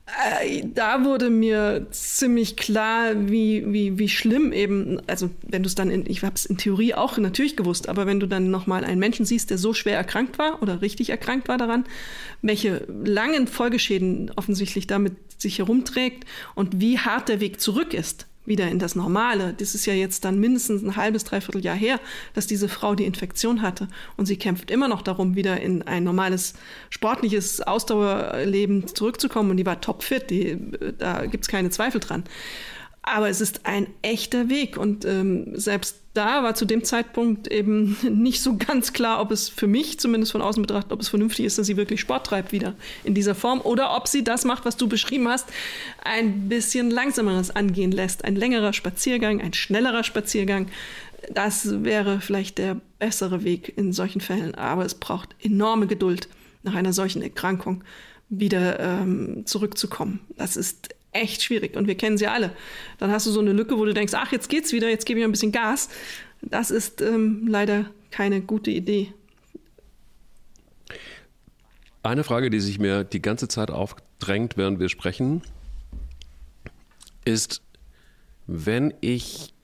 Äh, da wurde mir ziemlich klar, wie, wie, wie schlimm eben, also wenn du es dann, in, ich habe es in Theorie auch natürlich gewusst, aber wenn du dann nochmal einen Menschen siehst, der so schwer erkrankt war oder richtig erkrankt war daran, welche langen Folgeschäden offensichtlich damit sich herumträgt und wie hart der Weg zurück ist, wieder in das Normale. Das ist ja jetzt dann mindestens ein halbes, dreiviertel Jahr her, dass diese Frau die Infektion hatte. Und sie kämpft immer noch darum, wieder in ein normales, sportliches Ausdauerleben zurückzukommen. Und die war topfit, die, da gibt es keine Zweifel dran. Aber es ist ein echter Weg. Und ähm, selbst da war zu dem Zeitpunkt eben nicht so ganz klar, ob es für mich, zumindest von außen betrachtet, ob es vernünftig ist, dass sie wirklich Sport treibt wieder in dieser Form oder ob sie das macht, was du beschrieben hast, ein bisschen langsameres angehen lässt. Ein längerer Spaziergang, ein schnellerer Spaziergang. Das wäre vielleicht der bessere Weg in solchen Fällen. Aber es braucht enorme Geduld, nach einer solchen Erkrankung wieder ähm, zurückzukommen. Das ist echt schwierig und wir kennen sie alle. Dann hast du so eine Lücke, wo du denkst, ach, jetzt geht's wieder, jetzt gebe ich ein bisschen Gas. Das ist ähm, leider keine gute Idee. Eine Frage, die sich mir die ganze Zeit aufdrängt, während wir sprechen, ist, wenn ich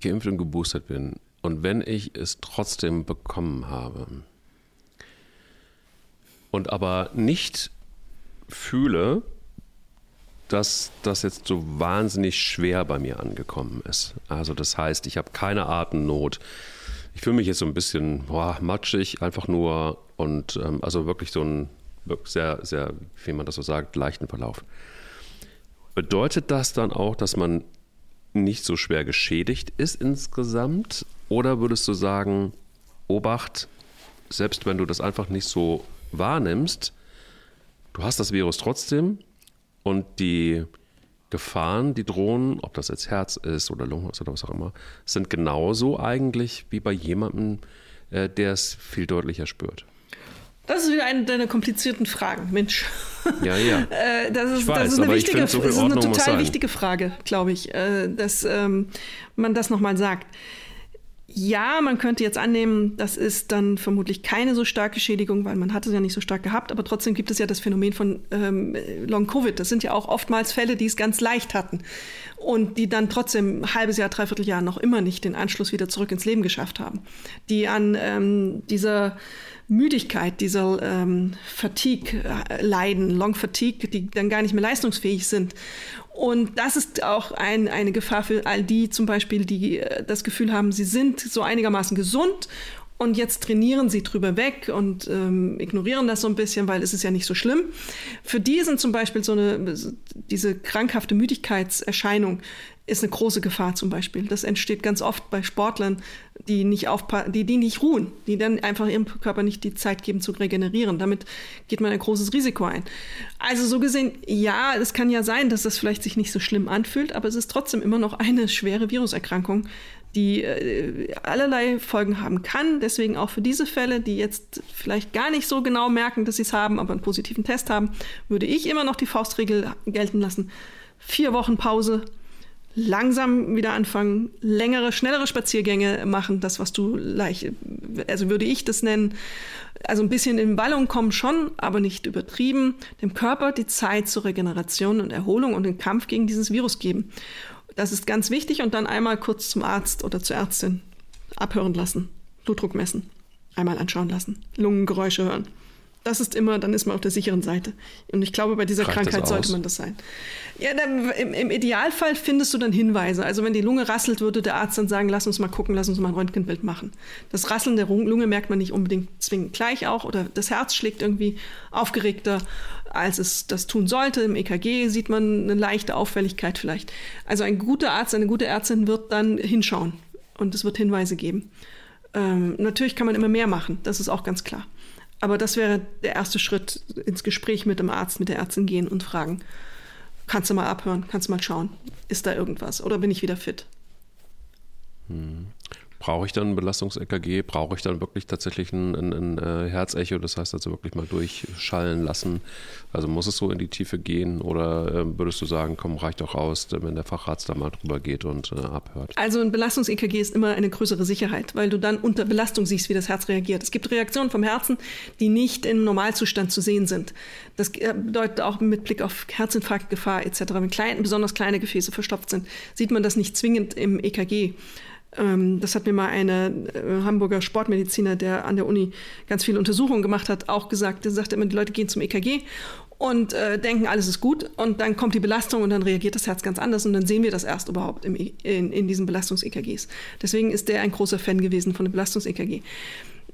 geimpft und geboostert bin und wenn ich es trotzdem bekommen habe und aber nicht fühle, dass das jetzt so wahnsinnig schwer bei mir angekommen ist. Also das heißt, ich habe keine Atemnot. Ich fühle mich jetzt so ein bisschen boah, matschig, einfach nur und ähm, also wirklich so ein sehr, sehr, wie man das so sagt, leichten Verlauf. Bedeutet das dann auch, dass man nicht so schwer geschädigt ist insgesamt? Oder würdest du sagen, Obacht, selbst wenn du das einfach nicht so wahrnimmst, du hast das Virus trotzdem, und die Gefahren, die drohen, ob das jetzt Herz ist oder Lungenhaus oder was auch immer, sind genauso eigentlich wie bei jemandem, äh, der es viel deutlicher spürt. Das ist wieder eine deiner komplizierten Fragen, Mensch. Ja, ja. Äh, das ist, weiß, das ist eine, wichtige, so das ist eine total wichtige Frage, glaube ich, äh, dass ähm, man das nochmal sagt. Ja, man könnte jetzt annehmen, das ist dann vermutlich keine so starke Schädigung, weil man hat es ja nicht so stark gehabt, aber trotzdem gibt es ja das Phänomen von ähm, Long-Covid. Das sind ja auch oftmals Fälle, die es ganz leicht hatten und die dann trotzdem ein halbes Jahr, dreiviertel Jahr noch immer nicht den Anschluss wieder zurück ins Leben geschafft haben. Die an ähm, dieser Müdigkeit, dieser ähm, Fatigue äh, leiden, Long Fatigue, die dann gar nicht mehr leistungsfähig sind. Und das ist auch ein, eine Gefahr für all die zum Beispiel, die äh, das Gefühl haben, sie sind so einigermaßen gesund und jetzt trainieren sie drüber weg und ähm, ignorieren das so ein bisschen, weil es ist ja nicht so schlimm. Für die sind zum Beispiel so eine, diese krankhafte Müdigkeitserscheinung ist eine große Gefahr zum Beispiel. Das entsteht ganz oft bei Sportlern, die nicht, die, die nicht ruhen, die dann einfach ihrem Körper nicht die Zeit geben zu regenerieren. Damit geht man ein großes Risiko ein. Also so gesehen, ja, es kann ja sein, dass das vielleicht sich nicht so schlimm anfühlt, aber es ist trotzdem immer noch eine schwere Viruserkrankung, die äh, allerlei Folgen haben kann. Deswegen auch für diese Fälle, die jetzt vielleicht gar nicht so genau merken, dass sie es haben, aber einen positiven Test haben, würde ich immer noch die Faustregel gelten lassen. Vier Wochen Pause, langsam wieder anfangen, längere, schnellere Spaziergänge machen, das, was du leicht, also würde ich das nennen, also ein bisschen in Ballung kommen schon, aber nicht übertrieben, dem Körper die Zeit zur Regeneration und Erholung und den Kampf gegen dieses Virus geben. Das ist ganz wichtig und dann einmal kurz zum Arzt oder zur Ärztin abhören lassen, Blutdruck messen, einmal anschauen lassen, Lungengeräusche hören. Das ist immer, dann ist man auf der sicheren Seite. Und ich glaube, bei dieser Reicht Krankheit sollte man das sein. Ja, dann, im, im, Idealfall findest du dann Hinweise. Also wenn die Lunge rasselt, würde der Arzt dann sagen, lass uns mal gucken, lass uns mal ein Röntgenbild machen. Das Rasseln der Lunge merkt man nicht unbedingt zwingend gleich auch. Oder das Herz schlägt irgendwie aufgeregter, als es das tun sollte. Im EKG sieht man eine leichte Auffälligkeit vielleicht. Also ein guter Arzt, eine gute Ärztin wird dann hinschauen und es wird Hinweise geben. Ähm, natürlich kann man immer mehr machen, das ist auch ganz klar. Aber das wäre der erste Schritt, ins Gespräch mit dem Arzt, mit der Ärztin gehen und fragen, kannst du mal abhören, kannst du mal schauen, ist da irgendwas oder bin ich wieder fit? Hm. Brauche ich dann ein Belastungs-EKG? Brauche ich dann wirklich tatsächlich ein, ein, ein, äh, Herzecho? Das heißt also wirklich mal durchschallen lassen. Also muss es so in die Tiefe gehen oder äh, würdest du sagen, komm, reicht doch aus, wenn der Facharzt da mal drüber geht und äh, abhört? Also ein Belastungs-EKG ist immer eine größere Sicherheit, weil du dann unter Belastung siehst, wie das Herz reagiert. Es gibt Reaktionen vom Herzen, die nicht im Normalzustand zu sehen sind. Das äh, bedeutet auch mit Blick auf Herzinfarktgefahr etc. Wenn klein, besonders kleine Gefäße verstopft sind, sieht man das nicht zwingend im EKG. Ähm, das hat mir mal eine äh, Hamburger Sportmediziner, der an der Uni ganz viele Untersuchungen gemacht hat, auch gesagt. Der sagte immer, die Leute gehen zum EKG und äh, denken, alles ist gut. Und dann kommt die Belastung und dann reagiert das Herz ganz anders und dann sehen wir das erst überhaupt im, e, in, in diesen Belastungs-EKGs. Deswegen ist der ein großer Fan gewesen von dem Belastungs-EKG.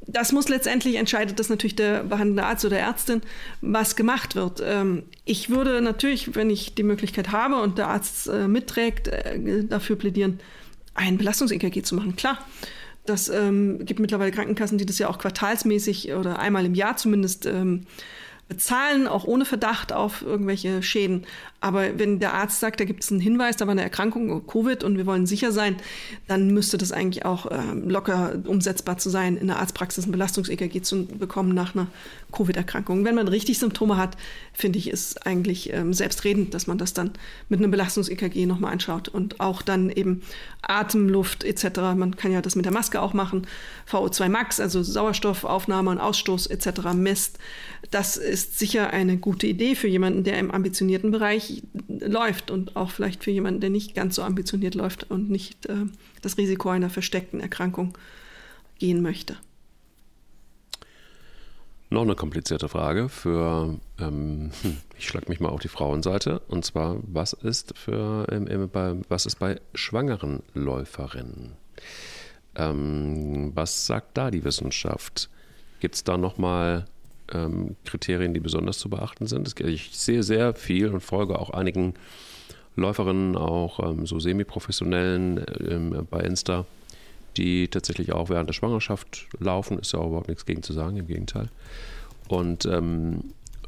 Das muss letztendlich entscheidet das natürlich der behandelnde Arzt oder Ärztin, was gemacht wird. Ähm, ich würde natürlich, wenn ich die Möglichkeit habe und der Arzt äh, mitträgt, äh, dafür plädieren, ein Belastungs-EKG zu machen. Klar, das ähm, gibt mittlerweile Krankenkassen, die das ja auch quartalsmäßig oder einmal im Jahr zumindest ähm, bezahlen, auch ohne Verdacht auf irgendwelche Schäden. Aber wenn der Arzt sagt, da gibt es einen Hinweis, da war eine Erkrankung, Covid, und wir wollen sicher sein, dann müsste das eigentlich auch äh, locker umsetzbar zu sein, in der Arztpraxis ein Belastungs-EKG zu bekommen nach einer Covid-Erkrankung. Wenn man richtig Symptome hat, finde ich, ist eigentlich ähm, selbstredend, dass man das dann mit einem Belastungs-EKG nochmal anschaut und auch dann eben Atemluft etc. Man kann ja das mit der Maske auch machen, VO2 Max, also Sauerstoffaufnahme und Ausstoß etc. misst. Das ist sicher eine gute Idee für jemanden, der im ambitionierten Bereich läuft und auch vielleicht für jemanden, der nicht ganz so ambitioniert läuft und nicht äh, das Risiko einer versteckten Erkrankung gehen möchte. Noch eine komplizierte Frage für, ähm, hm, ich schlage mich mal auf die Frauenseite, und zwar, was ist, für, ähm, bei, was ist bei schwangeren Läuferinnen? Ähm, was sagt da die Wissenschaft? Gibt es da nochmal ähm, Kriterien, die besonders zu beachten sind. Ich sehe sehr viel und folge auch einigen Läuferinnen, auch ähm, so semi-professionellen ähm, bei Insta, die tatsächlich auch während der Schwangerschaft laufen. Ist ja auch überhaupt nichts gegen zu sagen, im Gegenteil. Und ähm,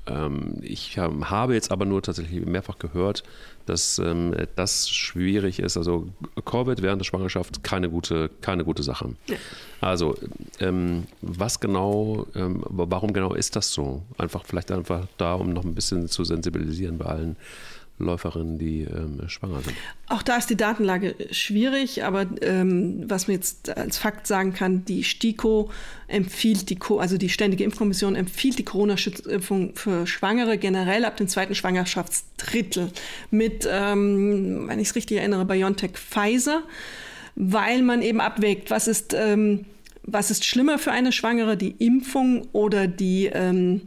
ähm, ich habe jetzt aber nur tatsächlich mehrfach gehört, dass ähm, das schwierig ist. Also Covid während der Schwangerschaft keine gute, keine gute Sache. Ja. Also ähm, was genau, ähm, warum genau ist das so? Einfach vielleicht einfach da, um noch ein bisschen zu sensibilisieren bei allen Läuferinnen, die ähm, schwanger sind. Auch da ist die Datenlage schwierig, aber ähm, was man jetzt als Fakt sagen kann, die STIKO empfiehlt die, also die Ständige Impfkommission empfiehlt die Corona-Schutzimpfung für Schwangere generell ab dem zweiten Schwangerschaftsdrittel mit, ähm, wenn ich es richtig erinnere, BioNTech Pfizer, weil man eben abwägt, was ist, ähm, was ist schlimmer für eine Schwangere, die Impfung oder die ähm,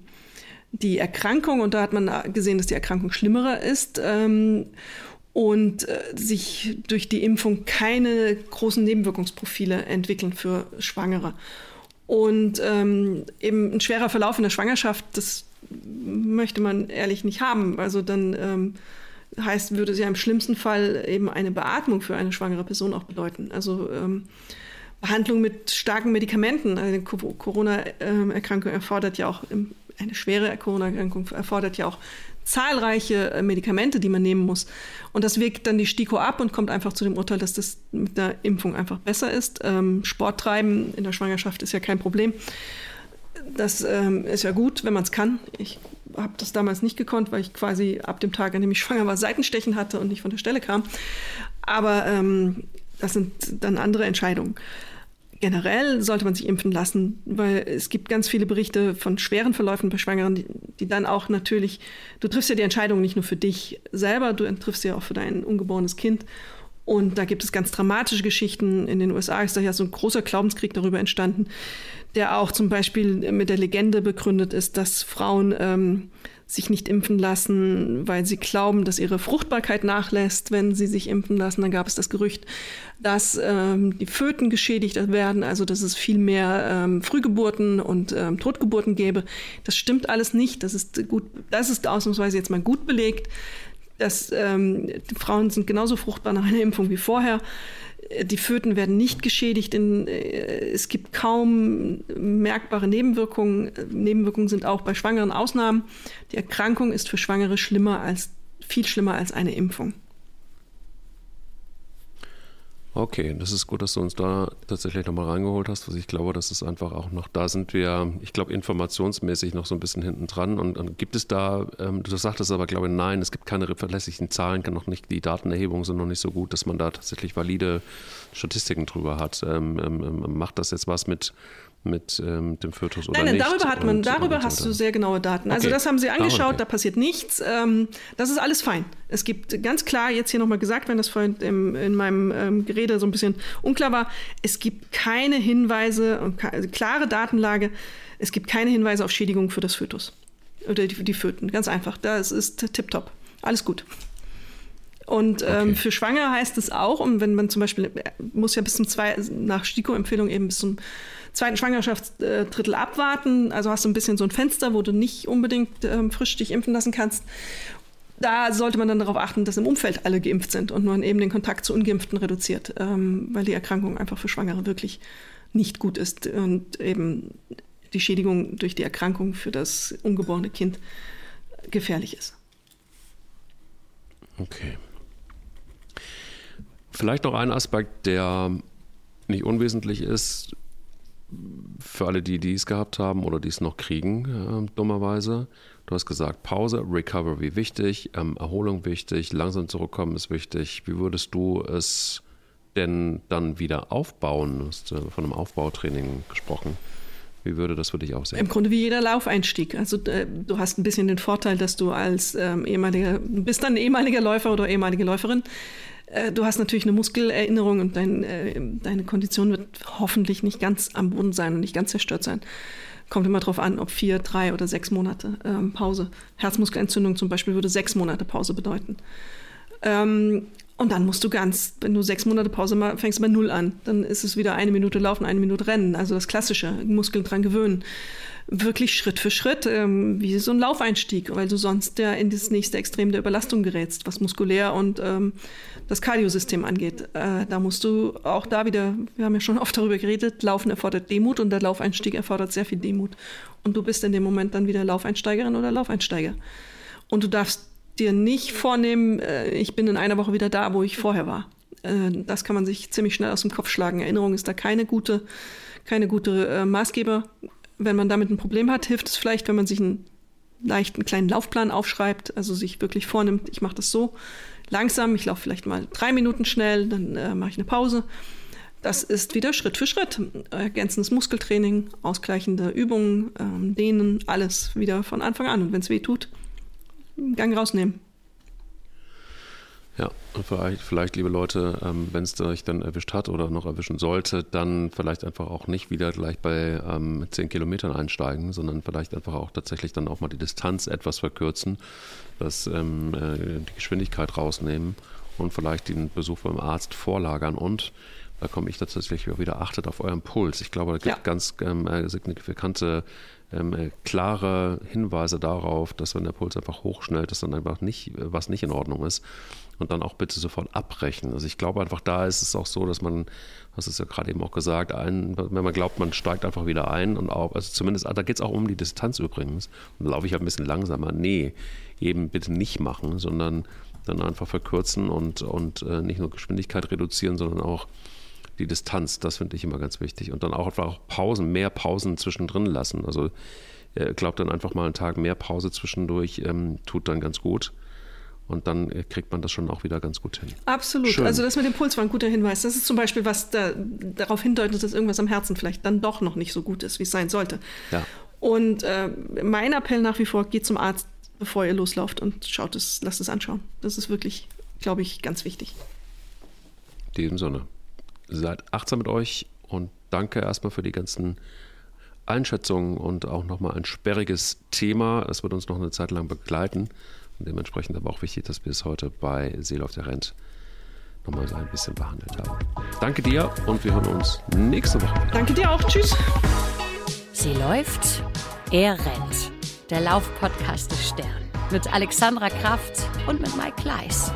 die Erkrankung, und da hat man gesehen, dass die Erkrankung schlimmerer ist ähm, und äh, sich durch die Impfung keine großen Nebenwirkungsprofile entwickeln für Schwangere. Und ähm, eben ein schwerer Verlauf in der Schwangerschaft, das möchte man ehrlich nicht haben. Also dann ähm, heißt, würde es ja im schlimmsten Fall eben eine Beatmung für eine schwangere Person auch bedeuten. Also ähm, Behandlung mit starken Medikamenten. Eine Corona-Erkrankung erfordert ja auch im eine schwere Corona-Erkrankung erfordert ja auch zahlreiche äh, Medikamente, die man nehmen muss. Und das wirkt dann die STIKO ab und kommt einfach zu dem Urteil, dass das mit der Impfung einfach besser ist. Ähm, Sport treiben in der Schwangerschaft ist ja kein Problem. Das ähm, ist ja gut, wenn man es kann. Ich habe das damals nicht gekonnt, weil ich quasi ab dem Tag, an dem ich schwanger war, Seitenstechen hatte und nicht von der Stelle kam. Aber ähm, das sind dann andere Entscheidungen generell sollte man sich impfen lassen, weil es gibt ganz viele Berichte von schweren Verläufen bei Schwangeren, die, die, dann auch natürlich, du triffst ja die Entscheidung nicht nur für dich selber, du triffst sie ja auch für dein ungeborenes Kind. Und da gibt es ganz dramatische Geschichten. In den USA ist da ja so ein großer Glaubenskrieg darüber entstanden, der auch zum Beispiel mit der Legende begründet ist, dass Frauen ähm, sich nicht impfen lassen, weil sie glauben, dass ihre Fruchtbarkeit nachlässt, wenn sie sich impfen lassen. Dann gab es das Gerücht, dass ähm, die Föten geschädigt werden, also dass es viel mehr ähm, Frühgeburten und ähm, Totgeburten gäbe. Das stimmt alles nicht. Das ist gut, das ist ausnahmsweise jetzt mal gut belegt. Dass, ähm, Frauen sind genauso fruchtbar nach einer Impfung wie vorher. Die Föten werden nicht geschädigt. In, äh, es gibt kaum merkbare Nebenwirkungen. Nebenwirkungen sind auch bei Schwangeren Ausnahmen. Die Erkrankung ist für Schwangere schlimmer als, viel schlimmer als eine Impfung. Okay, das ist gut, dass du uns da tatsächlich nochmal reingeholt hast, was ich glaube, dass es einfach auch noch, da sind wir, ich glaube, informationsmäßig noch so ein bisschen hinten dran. Und, und gibt es da, ähm, du sagtest aber, glaube ich, nein, es gibt keine verlässlichen Zahlen, kann noch nicht, die Datenerhebungen sind noch nicht so gut, dass man da tatsächlich valide Statistiken drüber hat. Ähm, ähm, ähm macht das jetzt was mit mit ähm, dem Fötus oder nein, nein, darüber hat man, und, darüber und, hast und, du sehr genaue Daten. Also okay. das haben sie ah, angeschaut, ah, okay. da passiert nichts. Ähm, das ist alles fein. Es gibt ganz klar, jetzt hier nochmal gesagt, wenn das vorhin im, in meinem ähm, Gerede so ein bisschen unklar war, es gibt keine Hinweise, also klare Datenlage, es gibt keine Hinweise auf Schädigung für das Fötus. Oder die, die Föten, ganz einfach. Das ist tipptopp. Alles gut. Und ähm, okay. für Schwanger heißt es auch, und wenn man zum Beispiel, muss ja bis zum zwei, nach STIKO-Empfehlung eben bis zum zweiten Schwangerschaftsdrittel abwarten. Also hast du ein bisschen so ein Fenster, wo du nicht unbedingt ähm, frisch dich impfen lassen kannst. Da sollte man dann darauf achten, dass im Umfeld alle geimpft sind und man eben den Kontakt zu Ungeimpften reduziert, ähm, weil die Erkrankung einfach für Schwangere wirklich nicht gut ist und eben die Schädigung durch die Erkrankung für das ungeborene Kind gefährlich ist. Okay. Vielleicht noch ein Aspekt, der nicht unwesentlich ist für alle, die dies gehabt haben oder dies noch kriegen, äh, dummerweise. Du hast gesagt, Pause, Recovery wichtig, ähm, Erholung wichtig, langsam zurückkommen ist wichtig. Wie würdest du es denn dann wieder aufbauen? Du hast äh, von einem Aufbautraining gesprochen. Wie würde das für dich aussehen? Im Grunde wie jeder Laufeinstieg. Also äh, du hast ein bisschen den Vorteil, dass du als ähm, ehemaliger, bist dann ehemaliger Läufer oder ehemalige Läuferin, äh, du hast natürlich eine Muskelerinnerung und dein, äh, deine Kondition wird hoffentlich nicht ganz am Boden sein und nicht ganz zerstört sein. Kommt immer darauf an, ob vier, drei oder sechs Monate ähm, Pause. Herzmuskelentzündung zum Beispiel würde sechs Monate Pause bedeuten. Ähm, und dann musst du ganz, wenn du sechs Monate Pause machst, fängst bei Null an. Dann ist es wieder eine Minute laufen, eine Minute rennen. Also das Klassische, Muskeln dran gewöhnen wirklich Schritt für Schritt, ähm, wie so ein Laufeinstieg, weil du sonst ja in das nächste Extrem der Überlastung gerätst, was muskulär und ähm, das Kardiosystem angeht. Äh, da musst du auch da wieder, wir haben ja schon oft darüber geredet, Laufen erfordert Demut und der Laufeinstieg erfordert sehr viel Demut. Und du bist in dem Moment dann wieder Laufeinsteigerin oder Laufeinsteiger. Und du darfst dir nicht vornehmen, äh, ich bin in einer Woche wieder da, wo ich vorher war. Äh, das kann man sich ziemlich schnell aus dem Kopf schlagen. Erinnerung ist da keine gute, keine gute äh, Maßgeber wenn man damit ein Problem hat, hilft es vielleicht, wenn man sich einen kleinen Laufplan aufschreibt, also sich wirklich vornimmt, ich mache das so langsam, ich laufe vielleicht mal drei Minuten schnell, dann äh, mache ich eine Pause. Das ist wieder Schritt für Schritt. Ergänzendes Muskeltraining, ausgleichende Übungen, ähm, Dehnen, alles wieder von Anfang an. Und wenn es weh tut, Gang rausnehmen. Ja, und vielleicht, vielleicht liebe Leute, ähm, wenn es euch dann erwischt hat oder noch erwischen sollte, dann vielleicht einfach auch nicht wieder gleich bei ähm, 10 Kilometern einsteigen, sondern vielleicht einfach auch tatsächlich dann auch mal die Distanz etwas verkürzen, das, ähm, äh, die Geschwindigkeit rausnehmen und vielleicht den Besuch beim Arzt vorlagern und da komme ich tatsächlich wieder, achtet auf euren Puls. Ich glaube, da gibt ja. ganz ähm, äh, signifikante ähm, äh, klare Hinweise darauf, dass wenn der Puls einfach hochschnellt, dass dann einfach nicht, was nicht in Ordnung ist. Und dann auch bitte sofort abbrechen. Also ich glaube einfach, da ist es auch so, dass man, hast es ja gerade eben auch gesagt, ein, wenn man glaubt, man steigt einfach wieder ein und auch, also zumindest, da geht es auch um die Distanz übrigens. Und laufe ich ein bisschen langsamer. Nee, eben bitte nicht machen, sondern dann einfach verkürzen und, und äh, nicht nur Geschwindigkeit reduzieren, sondern auch die Distanz, das finde ich immer ganz wichtig. Und dann auch einfach auch Pausen, mehr Pausen zwischendrin lassen. Also ich glaube dann einfach mal einen Tag mehr Pause zwischendurch ähm, tut dann ganz gut. Und dann äh, kriegt man das schon auch wieder ganz gut hin. Absolut. Schön. Also das mit dem Puls war ein guter Hinweis. Das ist zum Beispiel, was da, darauf hindeutet, dass irgendwas am Herzen vielleicht dann doch noch nicht so gut ist, wie es sein sollte. Ja. Und äh, mein Appell nach wie vor, geht zum Arzt, bevor ihr loslauft und schaut es, lasst es anschauen. Das ist wirklich, glaube ich, ganz wichtig. In diesem Sinne seid achtsam mit euch und danke erstmal für die ganzen Einschätzungen und auch nochmal ein sperriges Thema. Es wird uns noch eine Zeit lang begleiten. Und dementsprechend aber auch wichtig, dass wir es heute bei Seele auf der Rent nochmal so ein bisschen behandelt haben. Danke dir und wir hören uns nächste Woche. Danke dir auch. Tschüss. Sie läuft, er rennt. Der Laufpodcast des Stern. Mit Alexandra Kraft und mit Mike Kleiss.